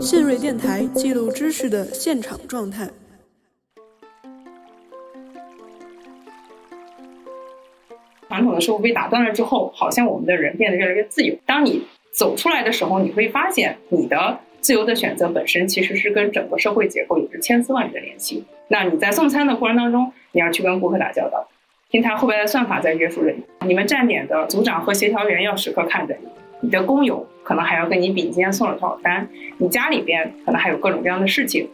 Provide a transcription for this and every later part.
信瑞电台记录知识的现场状态。传统的社会被打断了之后，好像我们的人变得越来越自由。当你走出来的时候，你会发现你的自由的选择本身其实是跟整个社会结构有着千丝万缕的联系。那你在送餐的过程当中，你要去跟顾客打交道，平台后边的算法在约束着你。你们站点的组长和协调员要时刻看着你，你的工友可能还要跟你比今天送了多少单，你家里边可能还有各种各样的事情。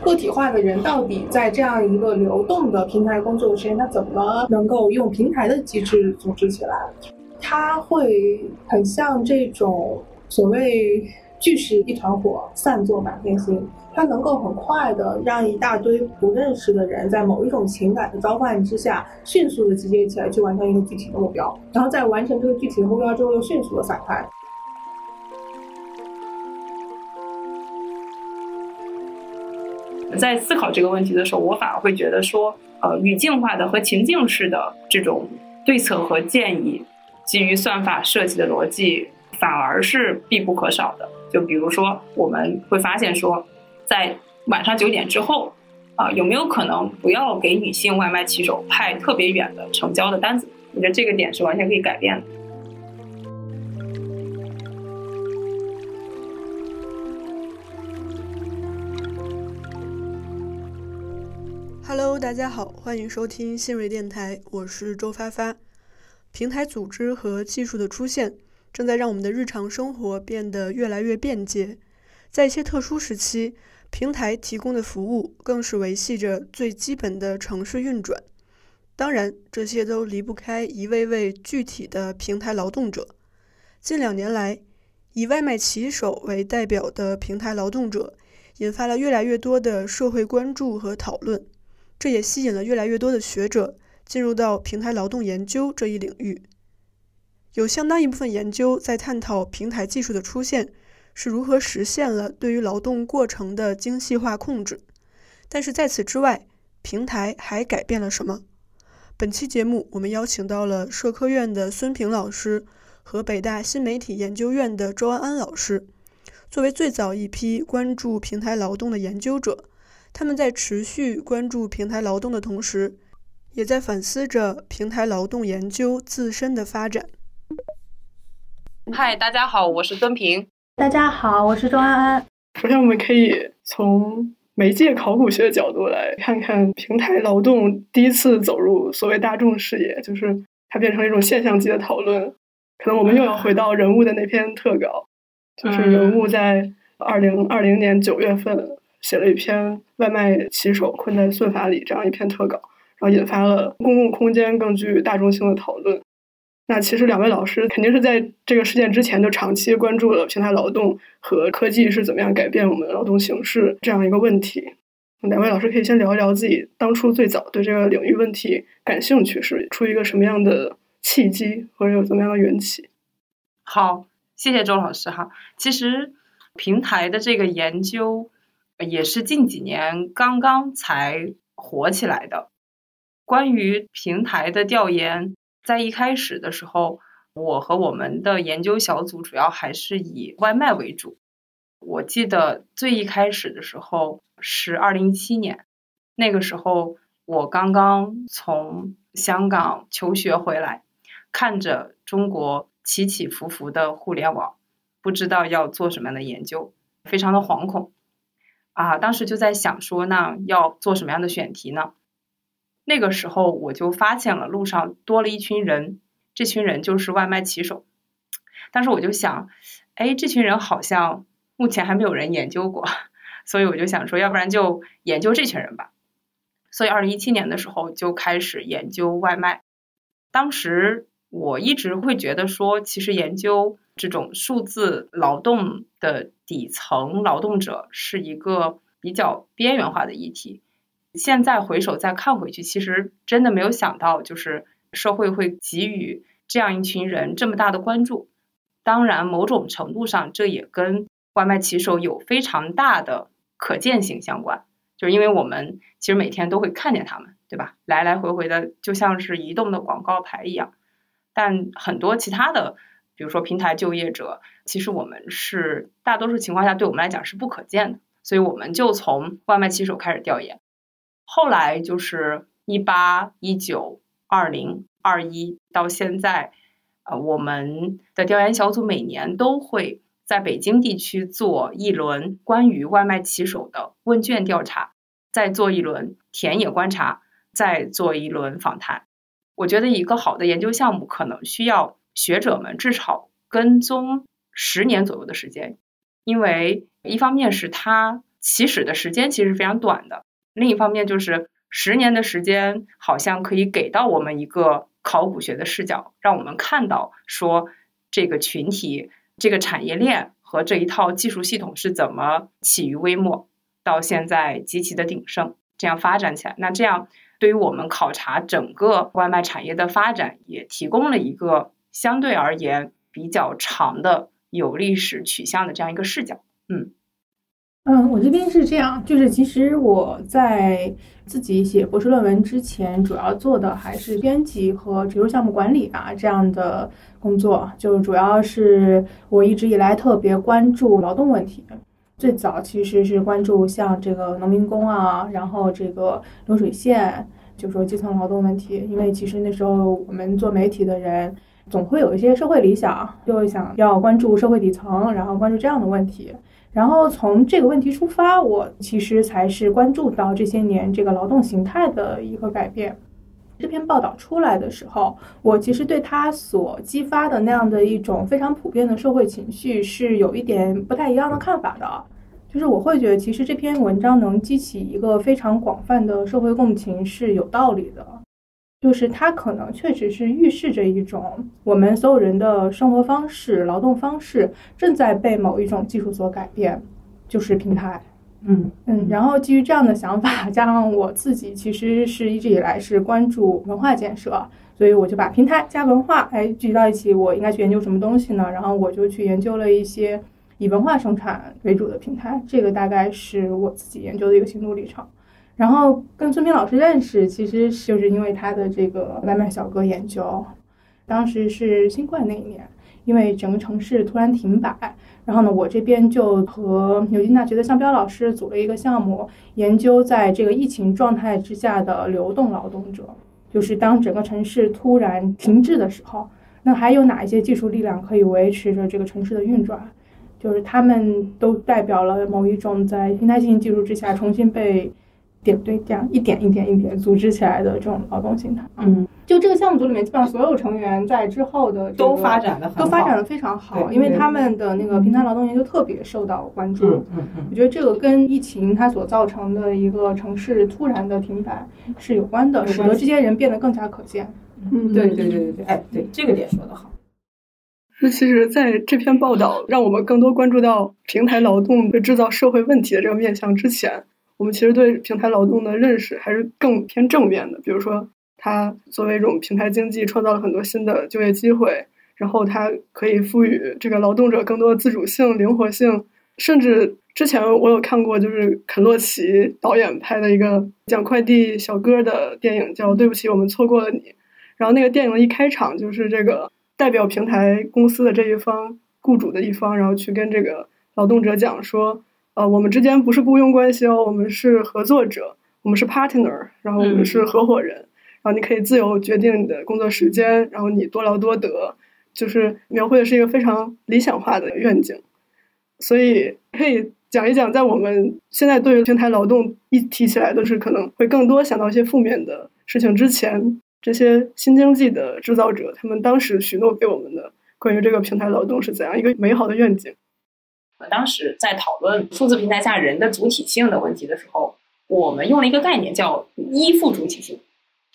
个体化的人到底在这样一个流动的平台工作的时间，他怎么能够用平台的机制组织起来？他会很像这种所谓聚是一团火，散作满天星。它能够很快的让一大堆不认识的人在某一种情感的召唤之下，迅速的集结起来去完成一个具体的目标，然后在完成这个具体的目标之后，又迅速的散开。在思考这个问题的时候，我反而会觉得说，呃，语境化的和情境式的这种对策和建议，基于算法设计的逻辑，反而是必不可少的。就比如说，我们会发现说，在晚上九点之后，啊，有没有可能不要给女性外卖骑手派特别远的成交的单子？我觉得这个点是完全可以改变的。Hello，大家好，欢迎收听新锐电台，我是周发发。平台组织和技术的出现，正在让我们的日常生活变得越来越便捷。在一些特殊时期，平台提供的服务更是维系着最基本的城市运转。当然，这些都离不开一位位具体的平台劳动者。近两年来，以外卖骑手为代表的平台劳动者，引发了越来越多的社会关注和讨论。这也吸引了越来越多的学者进入到平台劳动研究这一领域。有相当一部分研究在探讨平台技术的出现是如何实现了对于劳动过程的精细化控制。但是在此之外，平台还改变了什么？本期节目我们邀请到了社科院的孙平老师和北大新媒体研究院的周安安老师，作为最早一批关注平台劳动的研究者。他们在持续关注平台劳动的同时，也在反思着平台劳动研究自身的发展。嗨，大家好，我是孙平。大家好，我是周安安。首先，我们可以从媒介考古学的角度来看看平台劳动第一次走入所谓大众视野，就是它变成了一种现象级的讨论。可能我们又要回到人物的那篇特稿，就是人物在二零二零年九月份。写了一篇外卖骑手困在算法里这样一篇特稿，然后引发了公共空间更具大众性的讨论。那其实两位老师肯定是在这个事件之前就长期关注了平台劳动和科技是怎么样改变我们的劳动形式这样一个问题。两位老师可以先聊一聊自己当初最早对这个领域问题感兴趣是出于一个什么样的契机，或者有怎么样的缘起？好，谢谢周老师哈。其实平台的这个研究。也是近几年刚刚才火起来的。关于平台的调研，在一开始的时候，我和我们的研究小组主要还是以外卖为主。我记得最一开始的时候是二零一七年，那个时候我刚刚从香港求学回来，看着中国起起伏伏的互联网，不知道要做什么样的研究，非常的惶恐。啊，当时就在想说，那要做什么样的选题呢？那个时候我就发现了路上多了一群人，这群人就是外卖骑手。当时我就想，哎，这群人好像目前还没有人研究过，所以我就想说，要不然就研究这群人吧。所以二零一七年的时候就开始研究外卖。当时我一直会觉得说，其实研究。这种数字劳动的底层劳动者是一个比较边缘化的议题。现在回首再看回去，其实真的没有想到，就是社会会给予这样一群人这么大的关注。当然，某种程度上，这也跟外卖骑手有非常大的可见性相关，就是因为我们其实每天都会看见他们，对吧？来来回回的就像是移动的广告牌一样。但很多其他的，比如说平台就业者，其实我们是大多数情况下对我们来讲是不可见的。所以我们就从外卖骑手开始调研，后来就是一八、一九、二零、二一到现在，呃，我们的调研小组每年都会在北京地区做一轮关于外卖骑手的问卷调查，再做一轮田野观察，再做一轮访谈。我觉得一个好的研究项目可能需要学者们至少跟踪十年左右的时间，因为一方面是它起始的时间其实非常短的，另一方面就是十年的时间好像可以给到我们一个考古学的视角，让我们看到说这个群体、这个产业链和这一套技术系统是怎么起于微末，到现在极其的鼎盛，这样发展起来。那这样。对于我们考察整个外卖产业的发展，也提供了一个相对而言比较长的有历史取向的这样一个视角。嗯嗯，我这边是这样，就是其实我在自己写博士论文之前，主要做的还是编辑和植入项目管理啊这样的工作，就主要是我一直以来特别关注劳动问题。最早其实是关注像这个农民工啊，然后这个流水线，就说基层劳动问题。因为其实那时候我们做媒体的人，总会有一些社会理想，就想要关注社会底层，然后关注这样的问题。然后从这个问题出发，我其实才是关注到这些年这个劳动形态的一个改变。这篇报道出来的时候，我其实对他所激发的那样的一种非常普遍的社会情绪是有一点不太一样的看法的，就是我会觉得其实这篇文章能激起一个非常广泛的社会共情是有道理的，就是它可能确实是预示着一种我们所有人的生活方式、劳动方式正在被某一种技术所改变，就是平台。嗯嗯，然后基于这样的想法，加上我自己其实是一直以来是关注文化建设，所以我就把平台加文化哎聚集到一起，我应该去研究什么东西呢？然后我就去研究了一些以文化生产为主的平台，这个大概是我自己研究的一个心路历程。然后跟孙平老师认识，其实就是因为他的这个外卖小哥研究，当时是新冠那一年，因为整个城市突然停摆。然后呢，我这边就和牛津大学的向彪老师组了一个项目，研究在这个疫情状态之下的流动劳动者，就是当整个城市突然停滞的时候，那还有哪一些技术力量可以维持着这个城市的运转？就是他们都代表了某一种在平台性技术之下重新被。点对点一点一点一点组织起来的这种劳动形态，嗯，就这个项目组里面，基本上所有成员在之后的都发展的都发展的非常好，因为他们的那个平台劳动研究特别受到关注。嗯嗯嗯，我觉得这个跟疫情它所造成的一个城市突然的停摆是有关的，使得这些人变得更加可见。嗯，对对对对对，哎，对这个点说的好。那其实，在这篇报道让我们更多关注到平台劳动的制造社会问题的这个面向之前。我们其实对平台劳动的认识还是更偏正面的，比如说，它作为一种平台经济，创造了很多新的就业机会，然后它可以赋予这个劳动者更多的自主性、灵活性，甚至之前我有看过，就是肯洛奇导演拍的一个讲快递小哥的电影，叫《对不起，我们错过了你》，然后那个电影的一开场就是这个代表平台公司的这一方雇主的一方，然后去跟这个劳动者讲说。呃，我们之间不是雇佣关系哦，我们是合作者，我们是 partner，然后我们是合伙人，然后你可以自由决定你的工作时间，然后你多劳多得，就是描绘的是一个非常理想化的愿景。所以可以讲一讲，在我们现在对于平台劳动一提起来都是可能会更多想到一些负面的事情之前，这些新经济的制造者他们当时许诺给我们的关于这个平台劳动是怎样一个美好的愿景。我当时在讨论数字平台下人的主体性的问题的时候，我们用了一个概念叫依附主体性。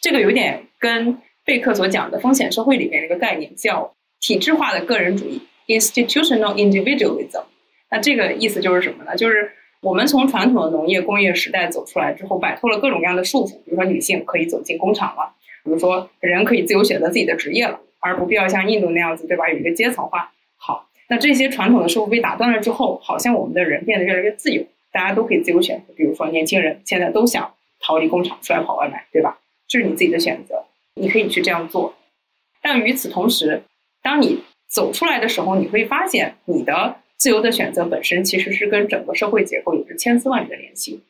这个有点跟贝克所讲的风险社会里面一个概念叫体制化的个人主义 （institutional individualism）。那这个意思就是什么呢？就是我们从传统的农业工业时代走出来之后，摆脱了各种各样的束缚，比如说女性可以走进工厂了，比如说人可以自由选择自己的职业了，而不必要像印度那样子，对吧？有一个阶层化。那这些传统的社会被打断了之后，好像我们的人变得越来越自由，大家都可以自由选择。比如说，年轻人现在都想逃离工厂出来跑外卖，对吧？这是你自己的选择，你可以去这样做。但与此同时，当你走出来的时候，你会发现你的自由的选择本身其实是跟整个社会结构有着千丝万缕的联系。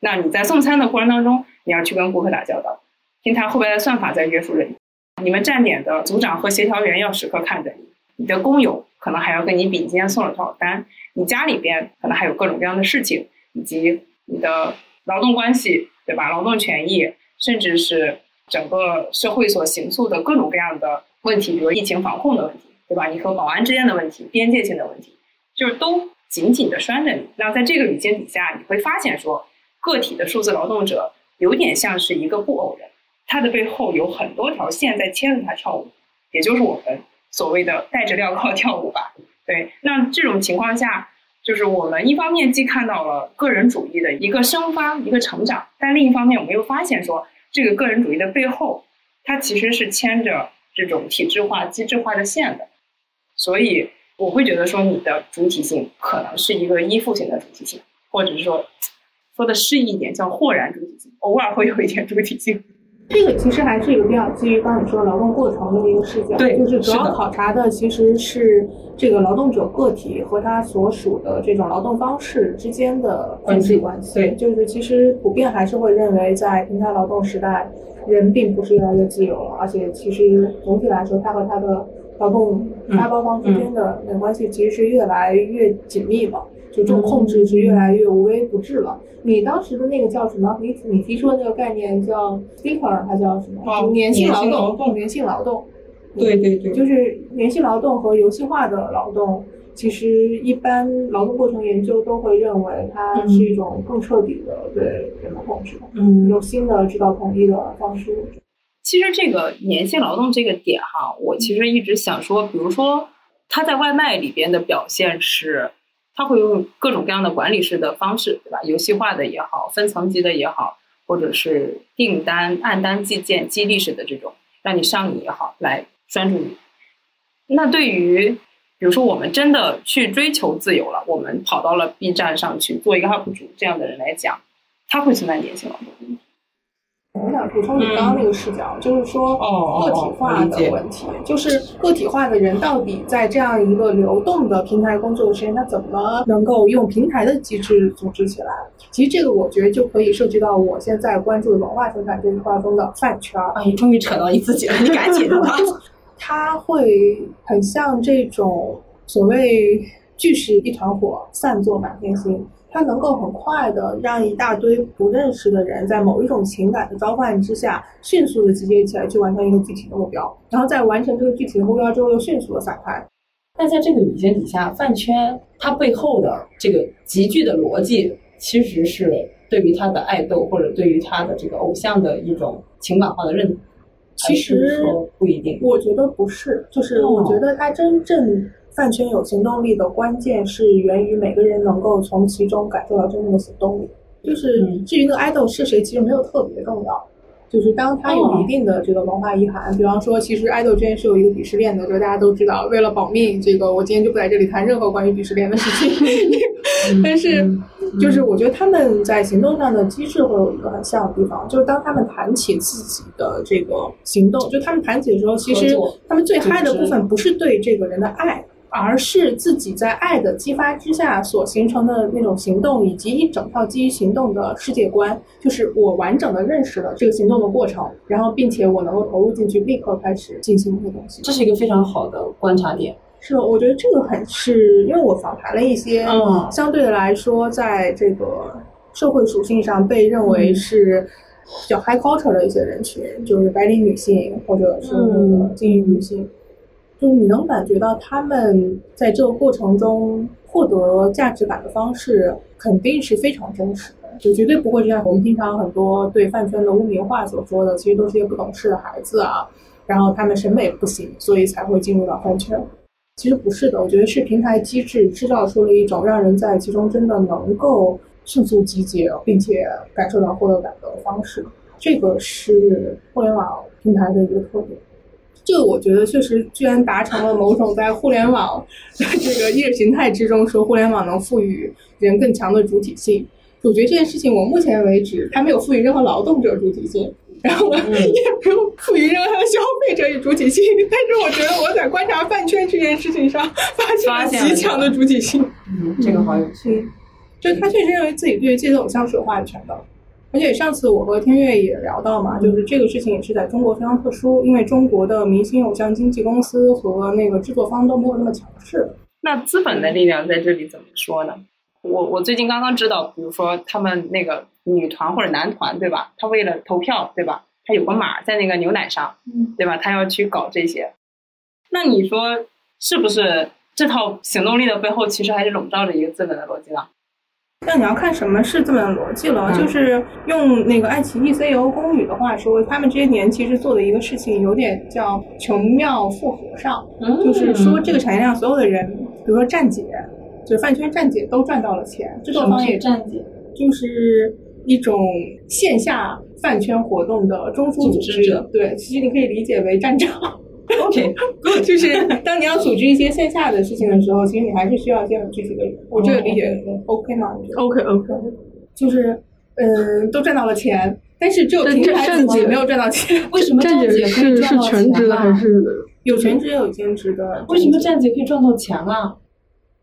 那你在送餐的过程当中，你要去跟顾客打交道，平台后边的算法在约束着你，你们站点的组长和协调员要时刻看着你，你的工友可能还要跟你比今天送了多少单，你家里边可能还有各种各样的事情，以及你的劳动关系，对吧？劳动权益，甚至是整个社会所形塑的各种各样的问题，比如疫情防控的问题，对吧？你和保安之间的问题，边界性的问题，就是都紧紧的拴着你。那在这个语境底下，你会发现说。个体的数字劳动者有点像是一个布偶人，他的背后有很多条线在牵着他跳舞，也就是我们所谓的戴着镣铐跳舞吧。对，那这种情况下，就是我们一方面既看到了个人主义的一个生发、一个成长，但另一方面我们又发现说，这个个人主义的背后，它其实是牵着这种体制化、机制化的线的。所以我会觉得说，你的主体性可能是一个依附性的主体性，或者是说。说的诗意一点，叫豁然主体性，偶尔会有一点主体性。这个其实还是一个比较基于刚你说劳动过程的一个视角，对，就是主要考察的其实是这个劳动者个体和他所属的这种劳动方式之间的关系关系。对，就是其实普遍还是会认为，在平台劳动时代，人并不是越来越自由了，而且其实总体来说，他和他的劳动发包方之间的那个关系其实是越来越紧密了。就这种控制是越来越无微不至了。你当时的那个叫什么？你你提出的那个概念叫 speaker，它叫什么？粘性劳动，粘性劳动。对对对，就是粘性劳动和游戏化的劳动，其实一般劳动过程研究都会认为它是一种更彻底的对人的控制，嗯，用新的制造统一的方式。其实这个粘性劳动这个点哈，我其实一直想说，比如说它在外卖里边的表现是。他会用各种各样的管理式的方式，对吧？游戏化的也好，分层级的也好，或者是订单按单计件、激励式的这种，让你上瘾也好，来拴住你。那对于，比如说我们真的去追求自由了，我们跑到了 B 站上去做一个 UP 主这样的人来讲，他会存在粘性劳动。我想补充你刚刚那个视角，就是说个体化的问题，就是个体化的人到底在这样一个流动的平台工作的时间，他怎么能够用平台的机制组织起来？其实这个我觉得就可以涉及到我现在关注的文化生产这一块中的饭圈。啊，你终于扯到你自己了，你赶紧的。他会很像这种所谓聚是一团火，散作满天星。它能够很快的让一大堆不认识的人在某一种情感的召唤之下，迅速的集结起来去完成一个具体的目标，然后在完成这个具体的目标之后又迅速的散开。那在这个语境底下，饭圈它背后的这个集聚的逻辑，其实是对于他的爱豆或者对于他的这个偶像的一种情感化的认同。其实不一定，我觉得不是，就是我觉得他真正。饭圈有行动力的关键是源于每个人能够从其中感受到真正的行动力。就是至于那个爱豆是谁，其实没有特别重要。就是当他有一定的这个文化遗涵，比方说，其实爱豆之间是有一个鄙视链的，就大家都知道。为了保命，这个我今天就不在这里谈任何关于鄙视链的事情。但是，就是我觉得他们在行动上的机制会有一个很像的地方，就是当他们谈起自己的这个行动，就他们谈起的时候，其实他们最嗨的部分不是对这个人的爱。而是自己在爱的激发之下所形成的那种行动，以及一整套基于行动的世界观，就是我完整的认识了这个行动的过程，然后并且我能够投入进去，立刻开始进行这个东西。这是一个非常好的观察点。是，我觉得这个很是，因为我访谈了一些，嗯，相对来说，在这个社会属性上被认为是比较 high culture 的一些人群，就是白领女性或者是精英女性。就是你能感觉到他们在这个过程中获得价值感的方式肯定是非常真实的，就绝对不会像我们平常很多对饭圈的污名化所说的，其实都是些不懂事的孩子啊，然后他们审美不行，所以才会进入到饭圈。其实不是的，我觉得是平台机制制造出了一种让人在其中真的能够迅速集结，并且感受到获得感的方式。这个是互联网平台的一个特点。这个我觉得确实居然达成了某种在互联网这个意识形态之中说互联网能赋予人更强的主体性。我觉得这件事情我目前为止还没有赋予任何劳动者主体性。然后呢，也没有赋予任何消费者以主体性。但是我觉得我在观察饭圈这件事情上发现了极强的主体性。嗯，这个好有趣。嗯，就他确实认为自己对自己的偶像是有话语权的。而且上次我和天悦也聊到嘛，就是这个事情也是在中国非常特殊，因为中国的明星偶像经纪公司和那个制作方都没有那么强势。那资本的力量在这里怎么说呢？我我最近刚刚知道，比如说他们那个女团或者男团，对吧？他为了投票，对吧？他有个码在那个牛奶上，对吧？他要去搞这些。那你说是不是这套行动力的背后，其实还是笼罩着一个资本的逻辑呢？那你要看什么是这么的逻辑了。就是用那个爱奇艺 CEO 龚宇的话说，他们这些年其实做的一个事情，有点叫穷庙富和尚，就是说这个产业链所有的人，比如说站姐。就是饭圈站姐都赚到了钱，制作方也站姐，就是一种线下饭圈活动的中枢组织者。对，其实你可以理解为站长。OK，就是当你要组织一些线下的事情的时候，其实你还是需要一些具体的人。我这个理解 OK 吗？OK OK，就是嗯，都赚到了钱，但是只有平台自己没有赚到钱。为什么站姐是是全职的还是有全职也有兼职的？为什么站姐可以赚到钱啊？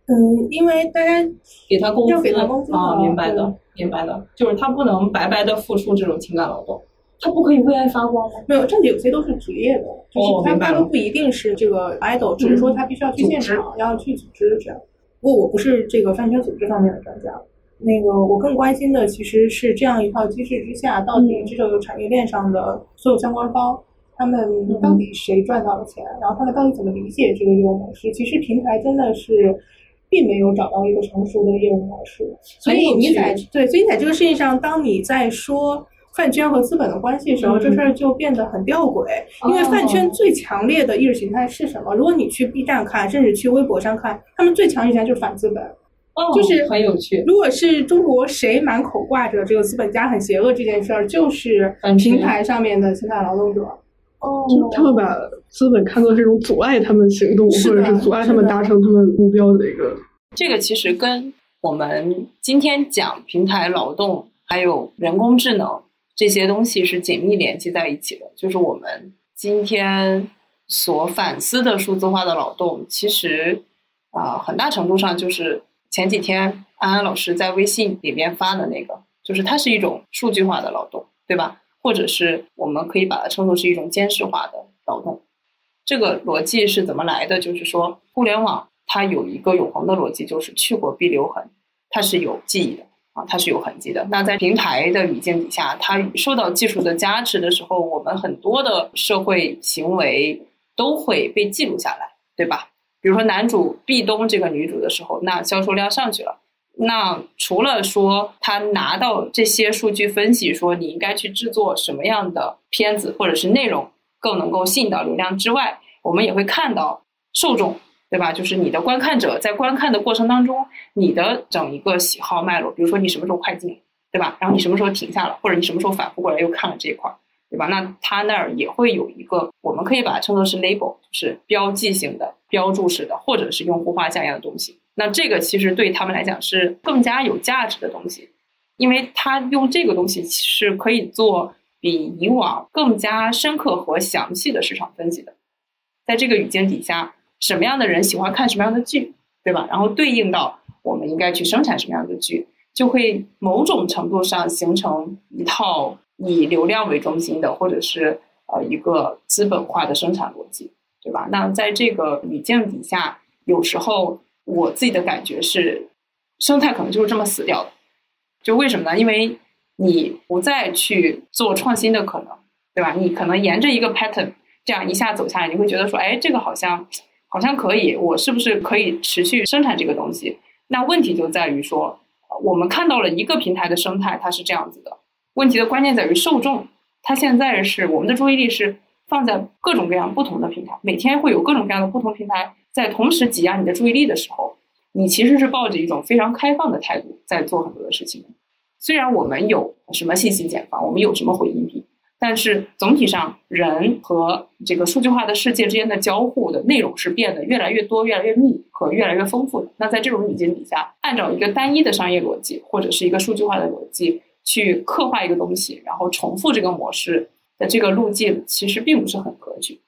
嗯，因为大家给他工资，要给他工资啊，明白的，明白的，就是他不能白白的付出这种情感劳动，他不可以为爱发光吗？没有，这里有些都是职业的，就是他他都不一定是这个 idol，只是说他必须要去现场，要去组织这样。不过我不是这个饭圈组织方面的专家，那个我更关心的其实是这样一套机制之下，到底这个产业链上的所有相关方，他们到底谁赚到了钱，然后他们到底怎么理解这个业务模式？其实平台真的是。并没有找到一个成熟的业务模式，所以你在对，所以在这个事情上，当你在说饭圈和资本的关系的时候，这事儿就变得很吊诡。因为饭圈最强烈的意识形态是什么？如果你去 B 站看，甚至去微博上看，他们最强意识形态就是反资本，哦就是很有趣。如果是中国谁满口挂着这个资本家很邪恶这件事儿，就是平台上面的现代劳动者。哦，他们把资本看作是一种阻碍他们行动，或者是阻碍他们达成他们目标的一个。这个其实跟我们今天讲平台劳动，还有人工智能这些东西是紧密联系在一起的。就是我们今天所反思的数字化的劳动，其实啊，很大程度上就是前几天安安老师在微信里边发的那个，就是它是一种数据化的劳动，对吧？或者是我们可以把它称作是一种监视化的劳动，这个逻辑是怎么来的？就是说，互联网它有一个永恒的逻辑，就是去过必留痕，它是有记忆的啊，它是有痕迹的。那在平台的语境底下，它受到技术的加持的时候，我们很多的社会行为都会被记录下来，对吧？比如说男主壁咚这个女主的时候，那销售量上去了。那除了说他拿到这些数据分析，说你应该去制作什么样的片子或者是内容更能够吸引到流量之外，我们也会看到受众，对吧？就是你的观看者在观看的过程当中，你的整一个喜好脉络，比如说你什么时候快进，对吧？然后你什么时候停下了，或者你什么时候反复过来又看了这一块，对吧？那他那儿也会有一个，我们可以把它称作是 label，就是标记性的、标注式的，或者是用户画像一样的东西。那这个其实对他们来讲是更加有价值的东西，因为他用这个东西是可以做比以往更加深刻和详细的市场分析的。在这个语境底下，什么样的人喜欢看什么样的剧，对吧？然后对应到我们应该去生产什么样的剧，就会某种程度上形成一套以流量为中心的，或者是呃一个资本化的生产逻辑，对吧？那在这个语境底下，有时候。我自己的感觉是，生态可能就是这么死掉的。就为什么呢？因为你不再去做创新的可能，对吧？你可能沿着一个 pattern 这样一下走下来，你会觉得说，哎，这个好像好像可以，我是不是可以持续生产这个东西？那问题就在于说，我们看到了一个平台的生态，它是这样子的。问题的关键在于受众，它现在是我们的注意力是放在各种各样不同的平台，每天会有各种各样的不同平台。在同时挤压你的注意力的时候，你其实是抱着一种非常开放的态度在做很多的事情。虽然我们有什么信息茧房，我们有什么回音，但是总体上人和这个数据化的世界之间的交互的内容是变得越来越多、越来越密和越来越丰富的。那在这种语境底下，按照一个单一的商业逻辑或者是一个数据化的逻辑去刻画一个东西，然后重复这个模式，的这个路径其实并不是很可取。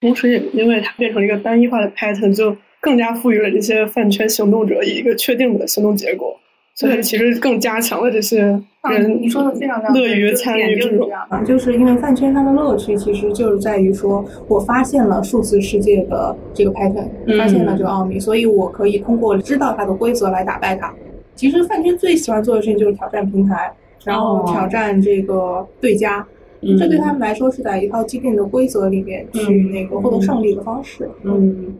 同时，也因为它变成一个单一化的 pattern，就更加赋予了这些饭圈行动者以一个确定的行动结果，所以其实更加强了这些人你说的非常乐于参与这种。就是因为饭圈它的乐趣其实就是在于说，我发现了数字世界的这个 pattern，发现了这个奥秘，所以我可以通过知道它的规则来打败它。其实饭圈最喜欢做的事情就是挑战平台，然后挑战这个对家。这对他们来说是在一套既定的规则里面去那个获得胜利的方式。嗯，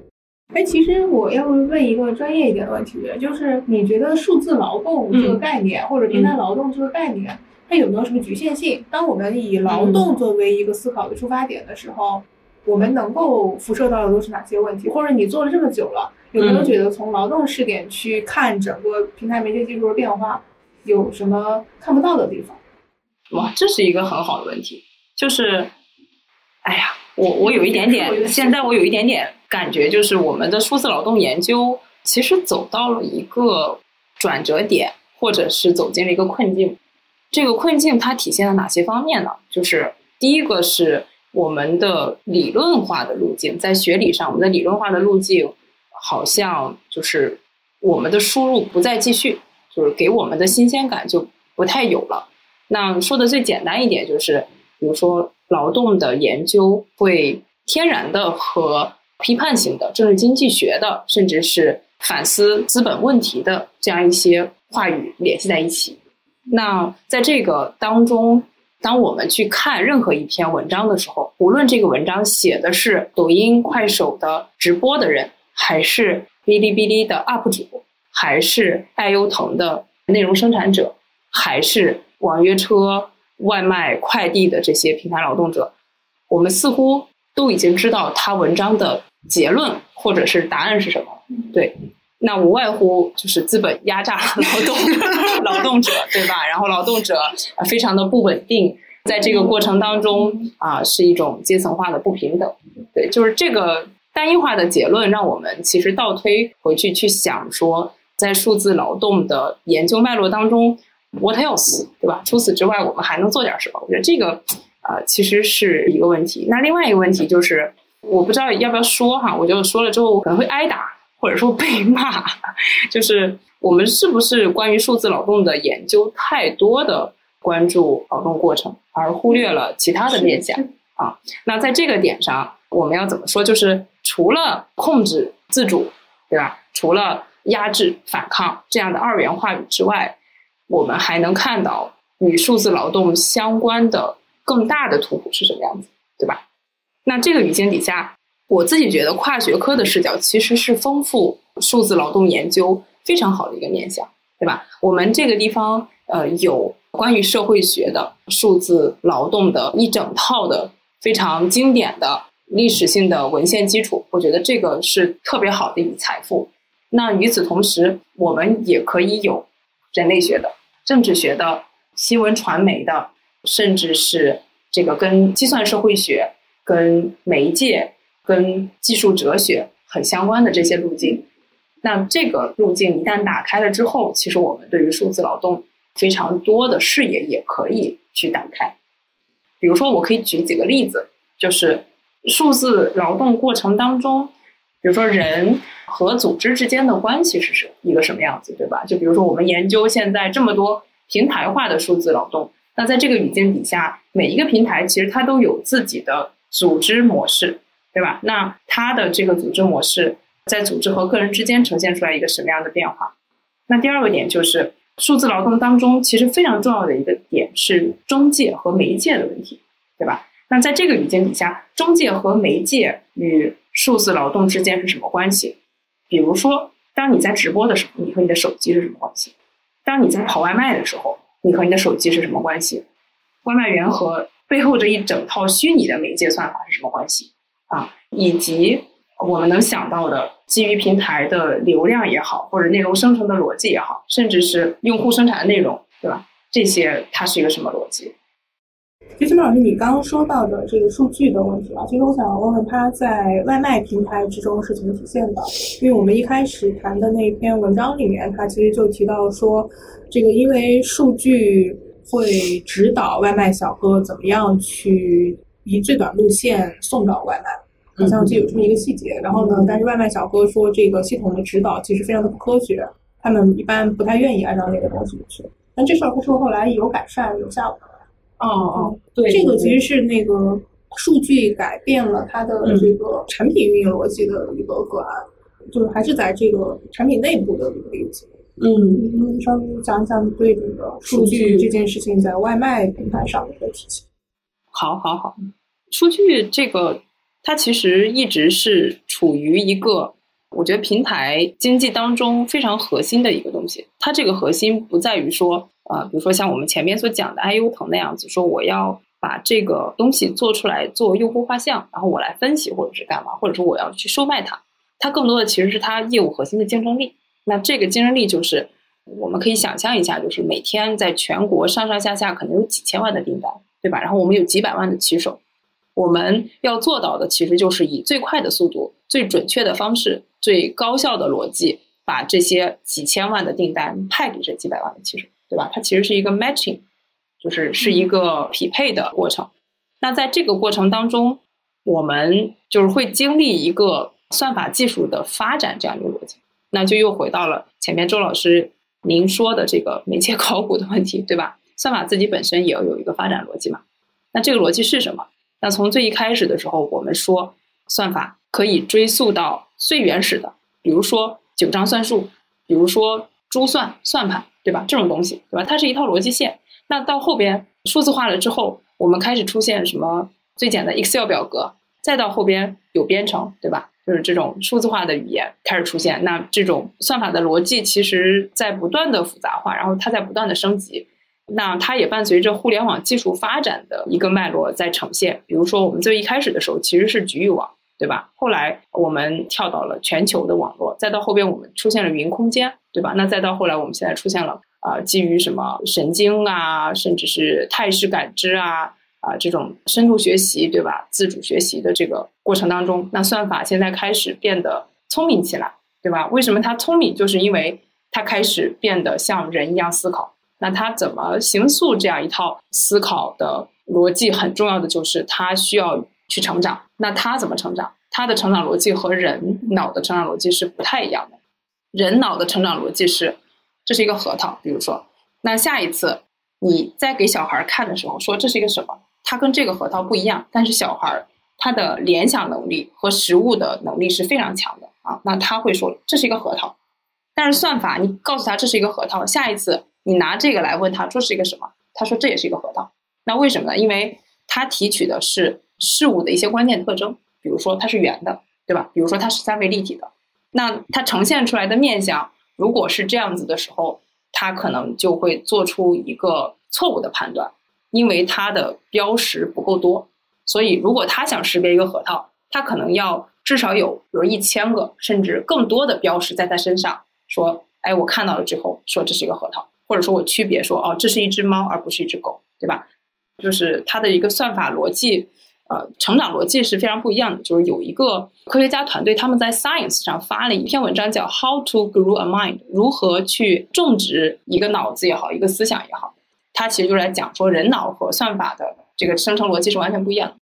哎，其实我要问一个专业一点的问题，就是你觉得数字劳动这个概念，或者平台劳动这个概念，它有没有什么局限性？当我们以劳动作为一个思考的出发点的时候，我们能够辐射到的都是哪些问题？或者你做了这么久了，有没有觉得从劳动视点去看整个平台媒介技术的变化，有什么看不到的地方？哇，这是一个很好的问题。就是，哎呀，我我有一点点，现在我有一点点感觉，就是我们的数字劳动研究其实走到了一个转折点，或者是走进了一个困境。这个困境它体现了哪些方面呢？就是第一个是我们的理论化的路径，在学理上，我们的理论化的路径好像就是我们的输入不再继续，就是给我们的新鲜感就不太有了。那说的最简单一点，就是，比如说劳动的研究会天然的和批判性的政治经济学的，甚至是反思资本问题的这样一些话语联系在一起。那在这个当中，当我们去看任何一篇文章的时候，无论这个文章写的是抖音、快手的直播的人，还是哔哩哔哩的 UP 主，还是爱优腾的内容生产者，还是。网约车、外卖、快递的这些平台劳动者，我们似乎都已经知道他文章的结论或者是答案是什么。对，那无外乎就是资本压榨劳动 劳动者，对吧？然后劳动者非常的不稳定，在这个过程当中啊，是一种阶层化的不平等。对，就是这个单一化的结论，让我们其实倒推回去去想说，在数字劳动的研究脉络当中。What else，对吧？除此之外，我们还能做点什么？我觉得这个，呃，其实是一个问题。那另外一个问题就是，我不知道要不要说哈，我就说了之后我可能会挨打，或者说被骂。就是我们是不是关于数字劳动的研究太多的关注劳动过程，而忽略了其他的面向啊？那在这个点上，我们要怎么说？就是除了控制、自主，对吧？除了压制、反抗这样的二元话语之外，我们还能看到与数字劳动相关的更大的图谱是什么样子，对吧？那这个语境底下，我自己觉得跨学科的视角其实是丰富数字劳动研究非常好的一个面向，对吧？我们这个地方呃有关于社会学的数字劳动的一整套的非常经典的历史性的文献基础，我觉得这个是特别好的一财富。那与此同时，我们也可以有人类学的。政治学的、新闻传媒的，甚至是这个跟计算社会学、跟媒介、跟技术哲学很相关的这些路径，那这个路径一旦打开了之后，其实我们对于数字劳动非常多的视野也可以去打开。比如说，我可以举几个例子，就是数字劳动过程当中，比如说人。和组织之间的关系是什一个什么样子，对吧？就比如说，我们研究现在这么多平台化的数字劳动，那在这个语境底下，每一个平台其实它都有自己的组织模式，对吧？那它的这个组织模式在组织和个人之间呈现出来一个什么样的变化？那第二个点就是数字劳动当中，其实非常重要的一个点是中介和媒介的问题，对吧？那在这个语境底下，中介和媒介与数字劳动之间是什么关系？比如说，当你在直播的时候，你和你的手机是什么关系？当你在跑外卖的时候，你和你的手机是什么关系？外卖员和背后这一整套虚拟的媒介算法是什么关系？啊，以及我们能想到的基于平台的流量也好，或者内容生成的逻辑也好，甚至是用户生产的内容，对吧？这些它是一个什么逻辑？其实，老师，你刚刚说到的这个数据的问题啊，其实我想问问他在外卖平台之中是怎么体现的？因为我们一开始谈的那篇文章里面，他其实就提到说，这个因为数据会指导外卖小哥怎么样去以最短路线送到外卖。好像就有这么一个细节，然后呢，但是外卖小哥说这个系统的指导其实非常的不科学，他们一般不太愿意按照那个东西去。但这事儿不是后来有改善有效果。哦哦，对，这个其实是那个数据改变了它的这个产品运营逻辑的一个个案，就是还是在这个产品内部的一个例子。嗯，稍微讲讲对这个数据这件事情在外卖平台上的一个体现。好，好，好，数据这个。它其实一直是处于一个，我觉得平台经济当中非常核心的一个东西。它这个核心不在于说，呃，比如说像我们前面所讲的 IU 腾那样子，说我要把这个东西做出来做用户画像，然后我来分析或者是干嘛，或者说我要去售卖它。它更多的其实是它业务核心的竞争力。那这个竞争力就是我们可以想象一下，就是每天在全国上上下下可能有几千万的订单，对吧？然后我们有几百万的骑手。我们要做到的，其实就是以最快的速度、最准确的方式、最高效的逻辑，把这些几千万的订单派给这几百万的骑手，对吧？它其实是一个 matching，就是是一个匹配的过程。那在这个过程当中，我们就是会经历一个算法技术的发展这样一个逻辑。那就又回到了前面周老师您说的这个媒介考古的问题，对吧？算法自己本身也要有一个发展逻辑嘛？那这个逻辑是什么？那从最一开始的时候，我们说算法可以追溯到最原始的，比如说九章算术，比如说珠算算盘，对吧？这种东西，对吧？它是一套逻辑线。那到后边数字化了之后，我们开始出现什么最简单的 Excel 表格，再到后边有编程，对吧？就是这种数字化的语言开始出现。那这种算法的逻辑其实在不断的复杂化，然后它在不断的升级。那它也伴随着互联网技术发展的一个脉络在呈现。比如说，我们最一开始的时候其实是局域网，对吧？后来我们跳到了全球的网络，再到后边我们出现了云空间，对吧？那再到后来，我们现在出现了啊，基于什么神经啊，甚至是态势感知啊啊这种深度学习，对吧？自主学习的这个过程当中，那算法现在开始变得聪明起来，对吧？为什么它聪明？就是因为它开始变得像人一样思考。那他怎么形塑这样一套思考的逻辑？很重要的就是他需要去成长。那他怎么成长？他的成长逻辑和人脑的成长逻辑是不太一样的。人脑的成长逻辑是，这是一个核桃。比如说，那下一次你再给小孩看的时候，说这是一个什么？它跟这个核桃不一样。但是小孩儿他的联想能力和实物的能力是非常强的啊。那他会说这是一个核桃。但是算法，你告诉他这是一个核桃，下一次。你拿这个来问他，这是一个什么？他说这也是一个核桃。那为什么呢？因为它提取的是事物的一些关键特征，比如说它是圆的，对吧？比如说它是三维立体的。那它呈现出来的面相，如果是这样子的时候，它可能就会做出一个错误的判断，因为它的标识不够多。所以，如果他想识别一个核桃，他可能要至少有比如一千个甚至更多的标识在他身上，说，哎，我看到了之后，说这是一个核桃。或者说我区别说哦，这是一只猫而不是一只狗，对吧？就是它的一个算法逻辑，呃，成长逻辑是非常不一样的。就是有一个科学家团队，他们在 Science 上发了一篇文章，叫 How to Grow a Mind，如何去种植一个脑子也好，一个思想也好。它其实就是来讲说，人脑和算法的这个生成逻辑是完全不一样的。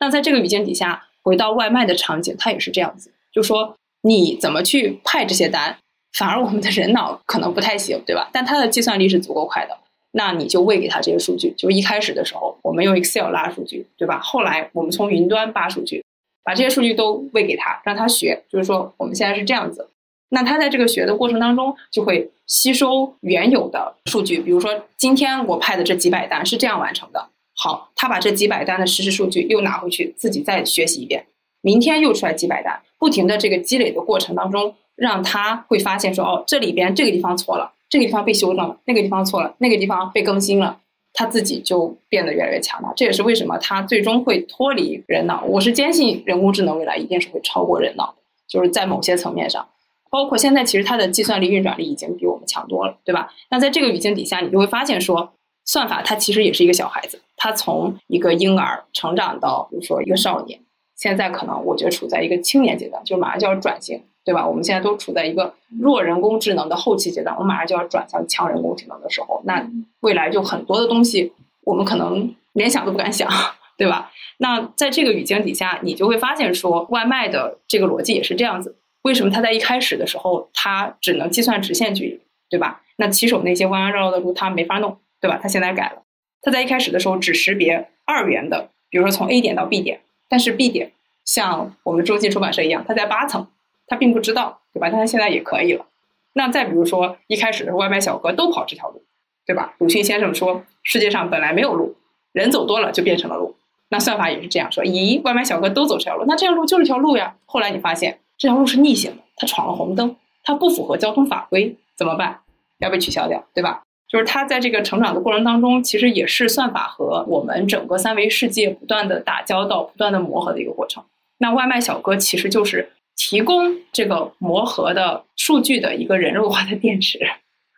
那在这个语境底下，回到外卖的场景，它也是这样子，就说你怎么去派这些单？反而我们的人脑可能不太行，对吧？但它的计算力是足够快的，那你就喂给他这些数据。就是一开始的时候，我们用 Excel 拉数据，对吧？后来我们从云端扒数据，把这些数据都喂给他，让他学。就是说，我们现在是这样子。那他在这个学的过程当中，就会吸收原有的数据。比如说，今天我派的这几百单是这样完成的。好，他把这几百单的实时数据又拿回去，自己再学习一遍。明天又出来几百单，不停的这个积累的过程当中。让他会发现说哦，这里边这个地方错了，这个地方被修正了，那个地方错了，那个地方被更新了，他自己就变得越来越强大。这也是为什么他最终会脱离人脑。我是坚信人工智能未来一定是会超过人脑的，就是在某些层面上，包括现在其实它的计算力、运转力已经比我们强多了，对吧？那在这个语境底下，你就会发现说，算法它其实也是一个小孩子，它从一个婴儿成长到比如说一个少年，现在可能我觉得处在一个青年阶段，就马上就要转型。对吧？我们现在都处在一个弱人工智能的后期阶段，我们马上就要转向强人工智能的时候，那未来就很多的东西我们可能连想都不敢想，对吧？那在这个语境底下，你就会发现说，外卖的这个逻辑也是这样子。为什么它在一开始的时候，它只能计算直线距离，对吧？那骑手那些弯弯绕绕的路，它没法弄，对吧？它现在改了，它在一开始的时候只识别二元的，比如说从 A 点到 B 点，但是 B 点像我们中信出版社一样，它在八层，它并不知道，对吧？但它现在也可以了。那再比如说一开始的外卖小哥都跑这条路，对吧？鲁迅先生说，世界上本来没有路，人走多了就变成了路。那算法也是这样说，咦，外卖小哥都走这条路，那这条路就是条路呀。后来你发现这条路是逆行的，他闯了红灯，他不符合交通法规，怎么办？要被取消掉，对吧？就是他在这个成长的过程当中，其实也是算法和我们整个三维世界不断的打交道、不断的磨合的一个过程。那外卖小哥其实就是提供这个磨合的数据的一个人肉化的电池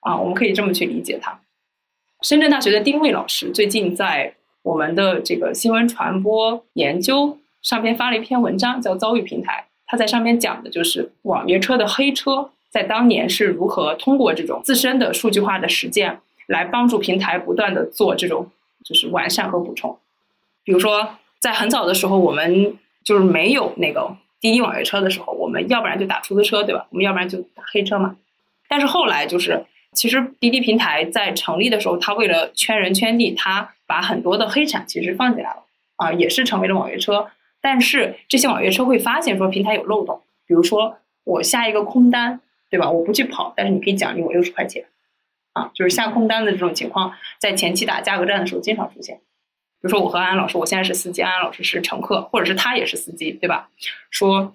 啊，我们可以这么去理解它。深圳大学的丁卫老师最近在我们的这个新闻传播研究上边发了一篇文章，叫《遭遇平台》。他在上面讲的就是网约车的黑车在当年是如何通过这种自身的数据化的实践，来帮助平台不断的做这种就是完善和补充。比如说，在很早的时候，我们就是没有那个滴滴网约车的时候，我们要不然就打出租车，对吧？我们要不然就打黑车嘛。但是后来就是，其实滴滴平台在成立的时候，它为了圈人圈地，它把很多的黑产其实放进来了啊，也是成为了网约车。但是这些网约车会发现说平台有漏洞，比如说我下一个空单，对吧？我不去跑，但是你可以奖励我六十块钱，啊，就是下空单的这种情况，在前期打价格战的时候经常出现。比如说我和安安老师，我现在是司机，安安老师是乘客，或者是他也是司机，对吧？说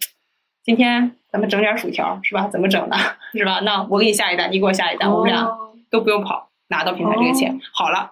今天咱们整点薯条，是吧？怎么整呢？是吧？那我给你下一单，你给我下一单，我们俩都不用跑，拿到平台这个钱。好了，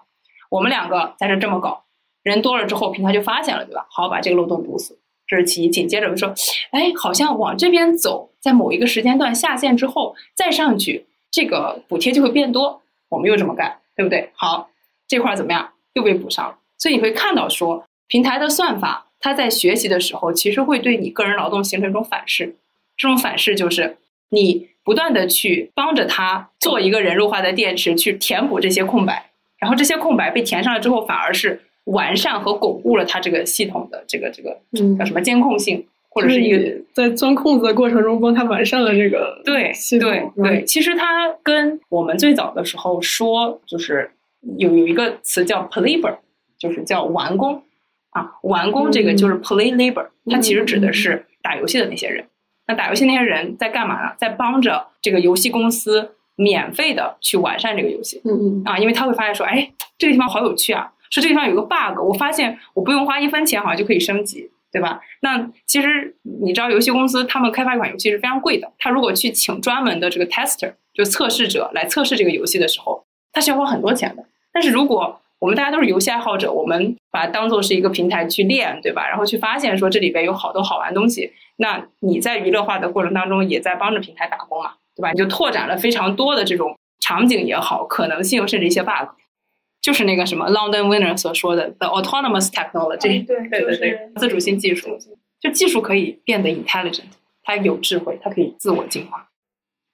我们两个在这这么搞。人多了之后，平台就发现了，对吧？好，把这个漏洞堵死，这是其一。紧接着就说，哎，好像往这边走，在某一个时间段下线之后再上去，这个补贴就会变多。我们又这么干，对不对？好，这块怎么样？又被补上了。所以你会看到说，平台的算法，它在学习的时候，其实会对你个人劳动形成一种反噬。这种反噬就是你不断的去帮着它做一个人肉化的电池，去填补这些空白，然后这些空白被填上了之后，反而是。完善和巩固了它这个系统的这个这个叫什么监控性，或者是一个在钻空子的过程中帮他完善了这个对对对。其实它跟我们最早的时候说，就是有有一个词叫 play labor，就是叫完工啊，完工这个就是 play labor，它其实指的是打游戏的那些人。那打游戏那些人在干嘛呢？在帮着这个游戏公司免费的去完善这个游戏。嗯嗯啊，因为他会发现说，哎，这个地方好有趣啊。说这地方有个 bug，我发现我不用花一分钱，好像就可以升级，对吧？那其实你知道，游戏公司他们开发一款游戏是非常贵的。他如果去请专门的这个 tester，就测试者来测试这个游戏的时候，他是要花很多钱的。但是如果我们大家都是游戏爱好者，我们把它当做是一个平台去练，对吧？然后去发现说这里边有好多好玩东西，那你在娱乐化的过程当中也在帮着平台打工嘛，对吧？你就拓展了非常多的这种场景也好，可能性，甚至一些 bug。就是那个什么 London Winner 所说的 the autonomous technology，对对对对，自主性技术，就技术可以变得 intelligent，它有智慧，它可以自我进化。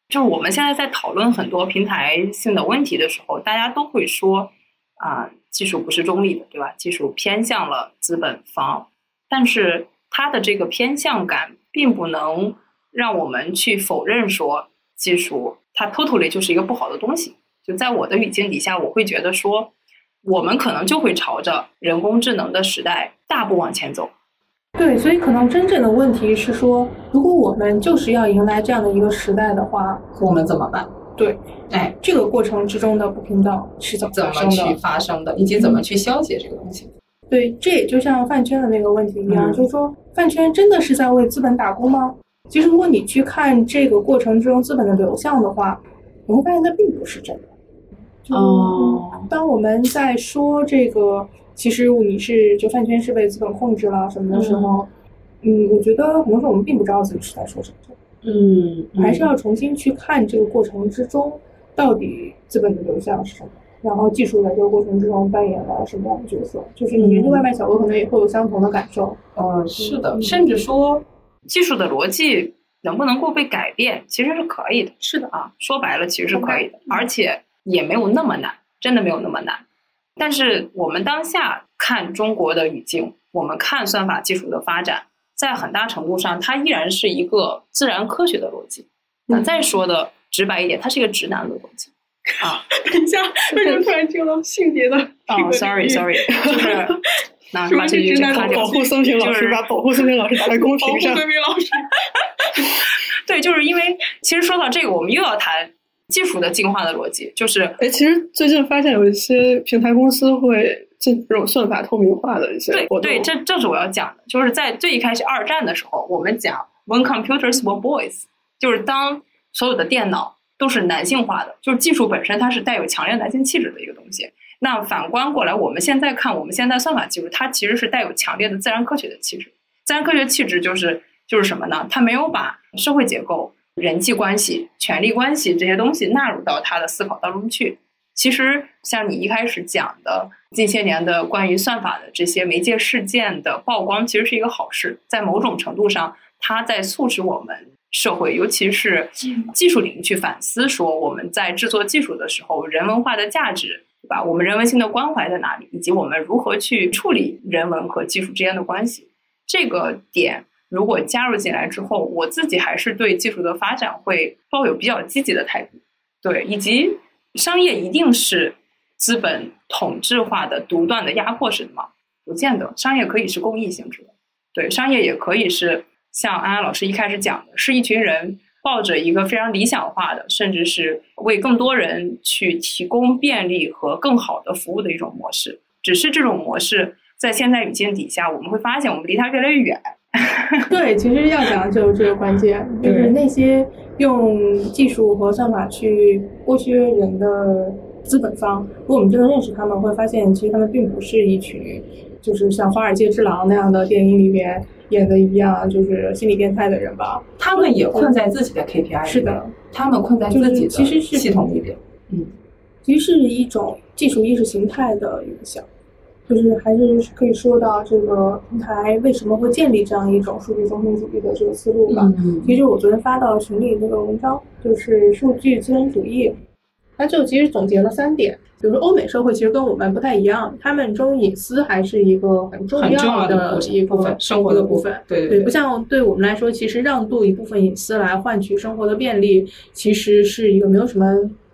就是我们现在在讨论很多平台性的问题的时候，大家都会说啊，技术不是中立的，对吧？技术偏向了资本方，但是它的这个偏向感并不能让我们去否认说技术它 totally 就是一个不好的东西。就在我的语境底下，我会觉得说，我们可能就会朝着人工智能的时代大步往前走。对，所以可能真正的问题是说，如果我们就是要迎来这样的一个时代的话，我们怎么办？对，哎，这个过程之中的不平等是怎么怎么去发生的，以及怎么去消解这个东西？对，这也就像饭圈的那个问题一样，就是说，饭圈真的是在为资本打工吗？其实，如果你去看这个过程之中资本的流向的话，你会发现它并不是真的。哦，当我们在说这个，其实你是就饭圈是被资本控制了什么的时候，嗯，我觉得很多时候我们并不知道自己是在说什么。嗯，还是要重新去看这个过程之中，到底资本的流向是什么，然后技术在这个过程之中扮演了什么样的角色。就是你研究外卖小哥，可能也会有相同的感受。嗯，是的，甚至说技术的逻辑能不能够被改变，其实是可以的。是的啊，说白了其实是可以的，而且也没有那么难，真的没有那么难。但是我们当下看中国的语境，我们看算法技术的发展，在很大程度上，它依然是一个自然科学的逻辑。那再说的直白一点，它是一个直男的逻辑。啊，等一下，为什么突然进入到性别的？哦，sorry，sorry，就是那把这句。保护孙平老师，把保护孙平老师打在公屏上。保护孙平老师。对，就是因为其实说到这个，我们又要谈技术的进化的逻辑。就是，哎，其实最近发现有一些平台公司会进这种算法透明化的一些对。对，这正是我要讲的。就是在最一开始二战的时候，我们讲 When computers were boys，就是当所有的电脑。都是男性化的，就是技术本身它是带有强烈男性气质的一个东西。那反观过来，我们现在看我们现在算法技术，它其实是带有强烈的自然科学的气质。自然科学气质就是就是什么呢？它没有把社会结构、人际关系、权力关系这些东西纳入到他的思考当中去。其实像你一开始讲的近些年的关于算法的这些媒介事件的曝光，其实是一个好事，在某种程度上，它在促使我们。社会，尤其是技术领域去反思，说我们在制作技术的时候，人文化的价值，对吧？我们人文性的关怀在哪里？以及我们如何去处理人文和技术之间的关系？这个点如果加入进来之后，我自己还是对技术的发展会抱有比较积极的态度。对，以及商业一定是资本统治化的、独断的、压迫式的吗？不见得，商业可以是公益性质的，对，商业也可以是。像安安老师一开始讲的，是一群人抱着一个非常理想化的，甚至是为更多人去提供便利和更好的服务的一种模式。只是这种模式在现在语境底下，我们会发现我们离它越来越远。对，其实要讲的就是这个关键，就是那些用技术和算法去剥削人的资本方，如果我们真的认识他们，会发现其实他们并不是一群，就是像《华尔街之狼》那样的电影里边。演的一样，就是心理变态的人吧。他们也困在自己的 KPI 是的，他们困在自己的其实是系统里边。嗯，其实是一种技术意识形态的影响，就是还是可以说到这个平台为什么会建立这样一种数据中心主义的这个思路吧。嗯，其实我昨天发到群里那个文章，就是数据资本主义，它就其实总结了三点。比如说，欧美社会其实跟我们不太一样，他们中隐私还是一个很重要的一部分，生活的部分。对对，不像对我们来说，其实让渡一部分隐私来换取生活的便利，其实是一个没有什么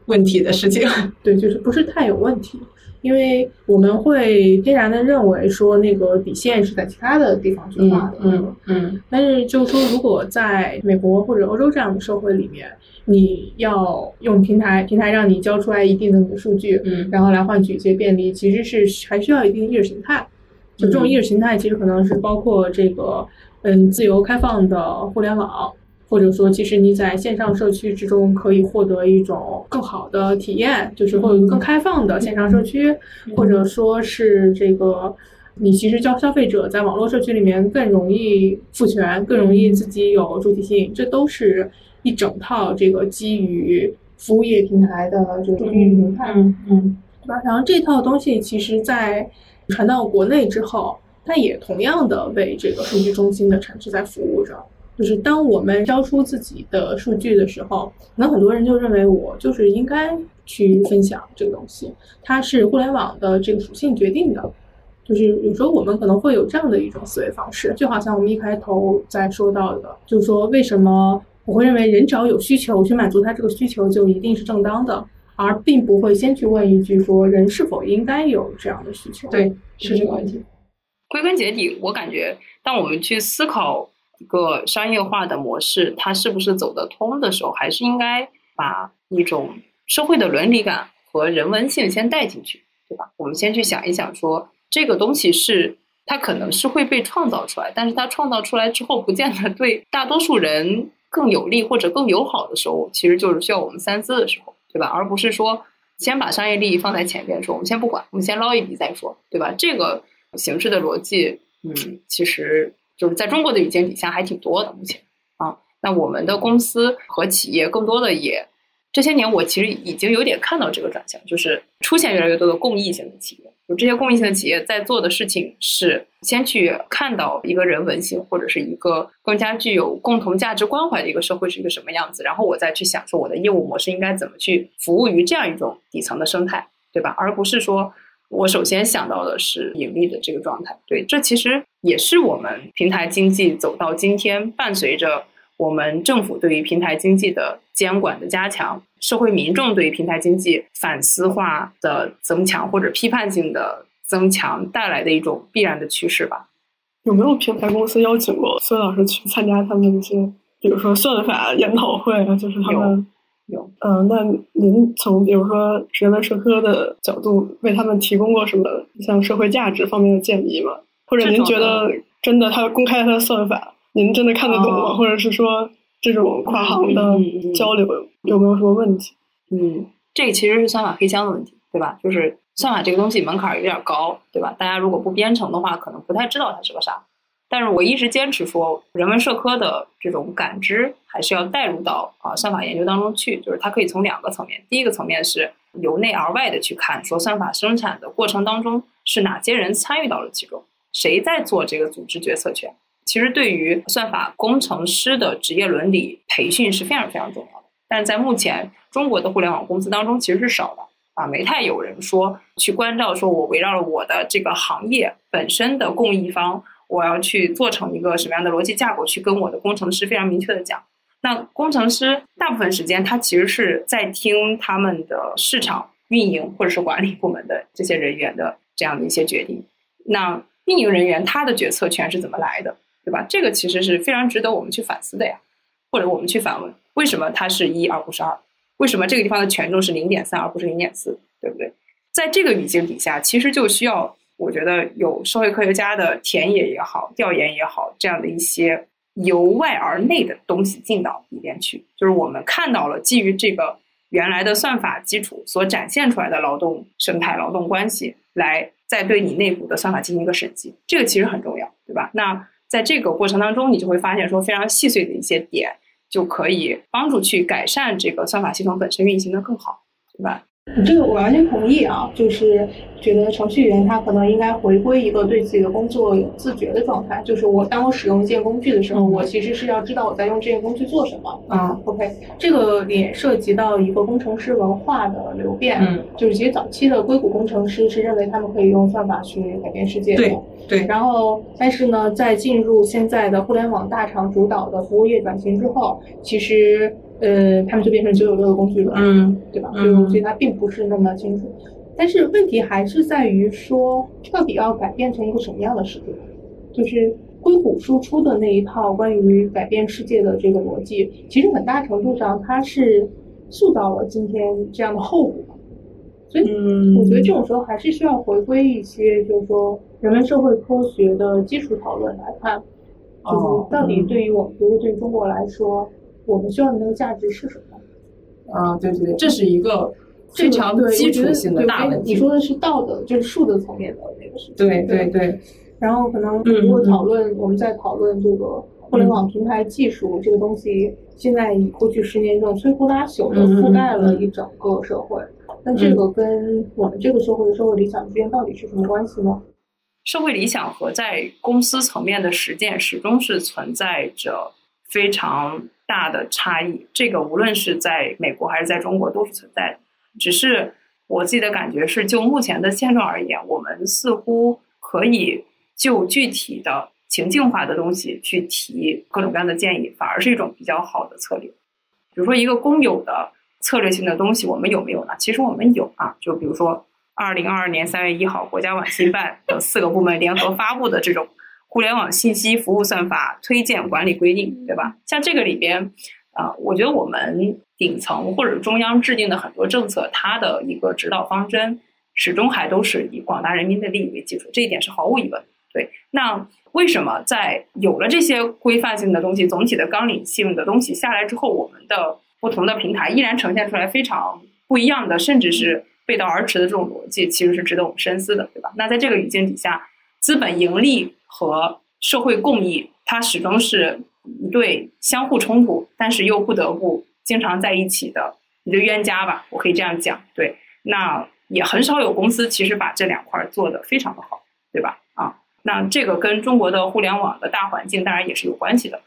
问题的事情。对，就是不是太有问题，因为我们会天然的认为说那个底线是在其他的地方去画的。嗯嗯。但是就是说，如果在美国或者欧洲这样的社会里面。你要用平台，平台让你交出来一定的你的数据，嗯，然后来换取一些便利，其实是还需要一定意识形态。就这种意识形态，其实可能是包括这个，嗯，自由开放的互联网，或者说，其实你在线上社区之中可以获得一种更好的体验，就是会有一个更开放的线上社区，或者说是这个，你其实交消费者在网络社区里面更容易赋权，更容易自己有主体性，这都是。一整套这个基于服务业平台的这个数据形态，嗯嗯，对吧？然后这套东西其实，在传到国内之后，它也同样的为这个数据中心的产值在服务着。就是当我们交出自己的数据的时候，可能很多人就认为我就是应该去分享这个东西，它是互联网的这个属性决定的。就是有时候我们可能会有这样的一种思维方式，就好像我们一开头在说到的，就是说为什么。我会认为人只要有需求，去满足他这个需求就一定是正当的，而并不会先去问一句说人是否应该有这样的需求。对，是这个问题。归根结底，我感觉当我们去思考一个商业化的模式，它是不是走得通的时候，还是应该把一种社会的伦理感和人文性先带进去，对吧？我们先去想一想，说这个东西是它可能是会被创造出来，但是它创造出来之后，不见得对大多数人。更有利或者更友好的时候，其实就是需要我们三思的时候，对吧？而不是说先把商业利益放在前面，说我们先不管，我们先捞一笔再说，对吧？这个形式的逻辑，嗯，其实就是在中国的语境底下还挺多的。目前啊，那我们的公司和企业更多的也这些年我其实已经有点看到这个转向，就是出现越来越多的公益性的企业。就这些公益性的企业在做的事情是先去看到一个人文性或者是一个更加具有共同价值关怀的一个社会是一个什么样子，然后我再去想说我的业务模式应该怎么去服务于这样一种底层的生态，对吧？而不是说我首先想到的是盈利的这个状态。对，这其实也是我们平台经济走到今天，伴随着我们政府对于平台经济的监管的加强。社会民众对于平台经济反思化的增强或者批判性的增强带来的一种必然的趋势吧。有没有平台公司邀请过孙老师去参加他们一些，比如说算法研讨会啊？就是他们有。嗯，那您从比如说人文社科的角度为他们提供过什么像社会价值方面的建议吗？或者您觉得真的他公开他的算法，您真的看得懂吗？或者是说？这种跨行的交流有没有什么问题？嗯，这个其实是算法黑箱的问题，对吧？就是算法这个东西门槛有点高，对吧？大家如果不编程的话，可能不太知道它是个啥。但是我一直坚持说，人文社科的这种感知还是要带入到啊算法研究当中去，就是它可以从两个层面，第一个层面是由内而外的去看，说算法生产的过程当中是哪些人参与到了其中，谁在做这个组织决策权。其实对于算法工程师的职业伦理培训是非常非常重要的，但是在目前中国的互联网公司当中其实是少的啊，没太有人说去关照，说我围绕着我的这个行业本身的供应方，我要去做成一个什么样的逻辑架构，去跟我的工程师非常明确的讲。那工程师大部分时间他其实是在听他们的市场运营或者是管理部门的这些人员的这样的一些决定。那运营人员他的决策权是怎么来的？对吧？这个其实是非常值得我们去反思的呀，或者我们去反问：为什么它是一而不是二？为什么这个地方的权重是零点三而不是零点四？对不对？在这个语境底下，其实就需要我觉得有社会科学家的田野也好、调研也好，这样的一些由外而内的东西进到里边去。就是我们看到了基于这个原来的算法基础所展现出来的劳动生态、劳动关系，来再对你内部的算法进行一个审计，这个其实很重要，对吧？那。在这个过程当中，你就会发现说非常细碎的一些点，就可以帮助去改善这个算法系统本身运行的更好，对吧？这个我完全同意啊，就是觉得程序员他可能应该回归一个对自己的工作有自觉的状态。就是我当我使用一件工具的时候，我其实是要知道我在用这件工具做什么。嗯，OK，这个也涉及到一个工程师文化的流变。嗯，就是其实早期的硅谷工程师是认为他们可以用算法去改变世界的。对对。然后，但是呢，在进入现在的互联网大厂主导的服务业转型之后，其实。呃，他们就变成九九六的工具了，嗯，对吧？嗯，所以它并不是那么清楚。但是问题还是在于说，到底要改变成一个什么样的世界？就是硅谷输出的那一套关于改变世界的这个逻辑，其实很大程度上它是塑造了今天这样的后果。所以，我觉得这种时候还是需要回归一些，就是说人文社会科学的基础讨论来看，就是到底对于我们，比如说对于中国来说。我们需要的那个价值是什么？啊，对对对，这是一个非常基础性的大问题。你说的是道德，就是术的层面的那个事情。对对对。然后可能如果讨论，我们在讨论这个互联网平台技术这个东西，现在以过去十年这种摧枯拉朽的覆盖了一整个社会。那这个跟我们这个社会的社会理想之间到底是什么关系呢？社会理想和在公司层面的实践始终是存在着非常。大的差异，这个无论是在美国还是在中国都是存在的。只是我自己的感觉是，就目前的现状而言，我们似乎可以就具体的情境化的东西去提各种各样的建议，反而是一种比较好的策略。比如说，一个公有的策略性的东西，我们有没有呢？其实我们有啊。就比如说，二零二二年三月一号，国家网信办等四个部门联合发布的这种。互联网信息服务算法推荐管理规定，对吧？像这个里边，啊，我觉得我们顶层或者中央制定的很多政策，它的一个指导方针，始终还都是以广大人民的利益为基础，这一点是毫无疑问。对，那为什么在有了这些规范性的东西、总体的纲领性的东西下来之后，我们的不同的平台依然呈现出来非常不一样的，甚至是背道而驰的这种逻辑，其实是值得我们深思的，对吧？那在这个语境底下，资本盈利。和社会共益，它始终是一对相互冲突，但是又不得不经常在一起的一个冤家吧，我可以这样讲。对，那也很少有公司其实把这两块做得非常的好，对吧？啊，那这个跟中国的互联网的大环境当然也是有关系的。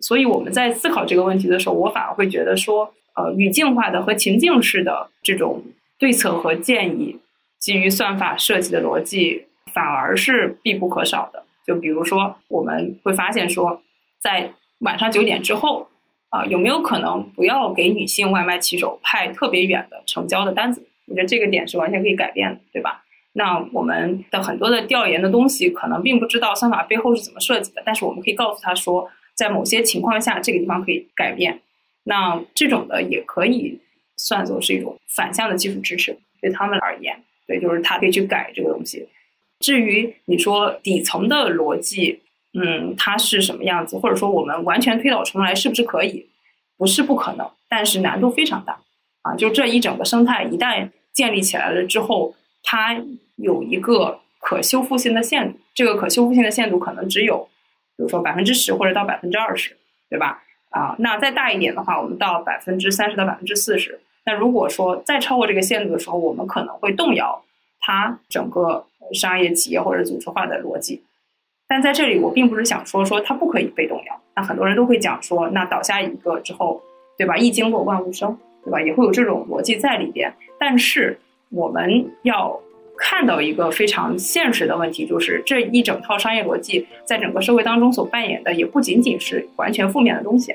所以我们在思考这个问题的时候，我反而会觉得说，呃，语境化的和情境式的这种对策和建议，基于算法设计的逻辑，反而是必不可少的。就比如说，我们会发现说，在晚上九点之后，啊，有没有可能不要给女性外卖骑手派特别远的成交的单子？我觉得这个点是完全可以改变的，对吧？那我们的很多的调研的东西，可能并不知道算法背后是怎么设计的，但是我们可以告诉他说。在某些情况下，这个地方可以改变，那这种的也可以算作是一种反向的技术支持，对他们而言，对，就是他可以去改这个东西。至于你说底层的逻辑，嗯，它是什么样子，或者说我们完全推导重来是不是可以？不是不可能，但是难度非常大啊！就这一整个生态一旦建立起来了之后，它有一个可修复性的限度，这个可修复性的限度可能只有。比如说百分之十或者到百分之二十，对吧？啊，那再大一点的话，我们到百分之三十到百分之四十。那如果说再超过这个限度的时候，我们可能会动摇它整个商业企业或者组织化的逻辑。但在这里，我并不是想说说它不可以被动摇。那很多人都会讲说，那倒下一个之后，对吧？一经落万物生，对吧？也会有这种逻辑在里边。但是我们要。看到一个非常现实的问题，就是这一整套商业逻辑在整个社会当中所扮演的，也不仅仅是完全负面的东西。